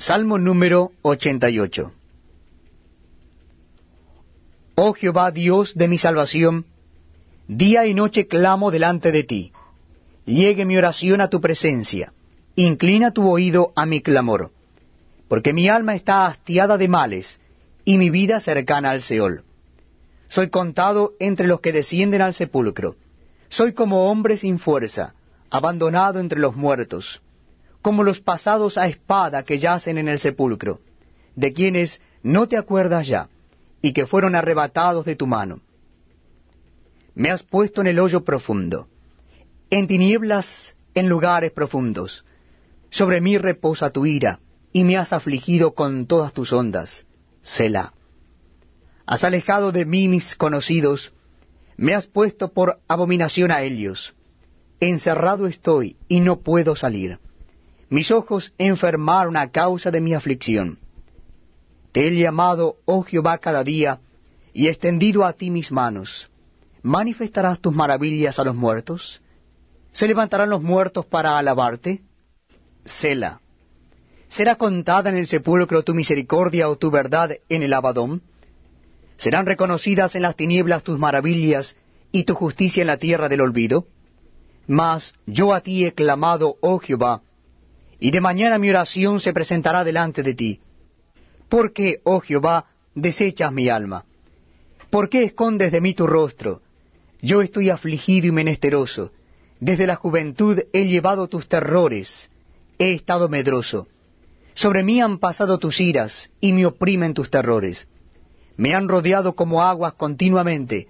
Salmo número 88 Oh Jehová, Dios de mi salvación, día y noche clamo delante de ti. Llegue mi oración a tu presencia. Inclina tu oído a mi clamor. Porque mi alma está hastiada de males, y mi vida cercana al Seol. Soy contado entre los que descienden al sepulcro. Soy como hombre sin fuerza, abandonado entre los muertos como los pasados a espada que yacen en el sepulcro, de quienes no te acuerdas ya, y que fueron arrebatados de tu mano. Me has puesto en el hoyo profundo, en tinieblas en lugares profundos. Sobre mí reposa tu ira, y me has afligido con todas tus ondas. Selah. Has alejado de mí mis conocidos, me has puesto por abominación a ellos. Encerrado estoy y no puedo salir. Mis ojos enfermaron a causa de mi aflicción. Te he llamado, oh Jehová, cada día, y extendido a ti mis manos. ¿Manifestarás tus maravillas a los muertos? ¿Se levantarán los muertos para alabarte? Sela. ¿Será contada en el sepulcro tu misericordia o tu verdad en el abadón? ¿Serán reconocidas en las tinieblas tus maravillas y tu justicia en la tierra del olvido? Mas yo a ti he clamado, oh Jehová, y de mañana mi oración se presentará delante de ti. ¿Por qué, oh Jehová, desechas mi alma? ¿Por qué escondes de mí tu rostro? Yo estoy afligido y menesteroso. Desde la juventud he llevado tus terrores, he estado medroso. Sobre mí han pasado tus iras y me oprimen tus terrores. Me han rodeado como aguas continuamente,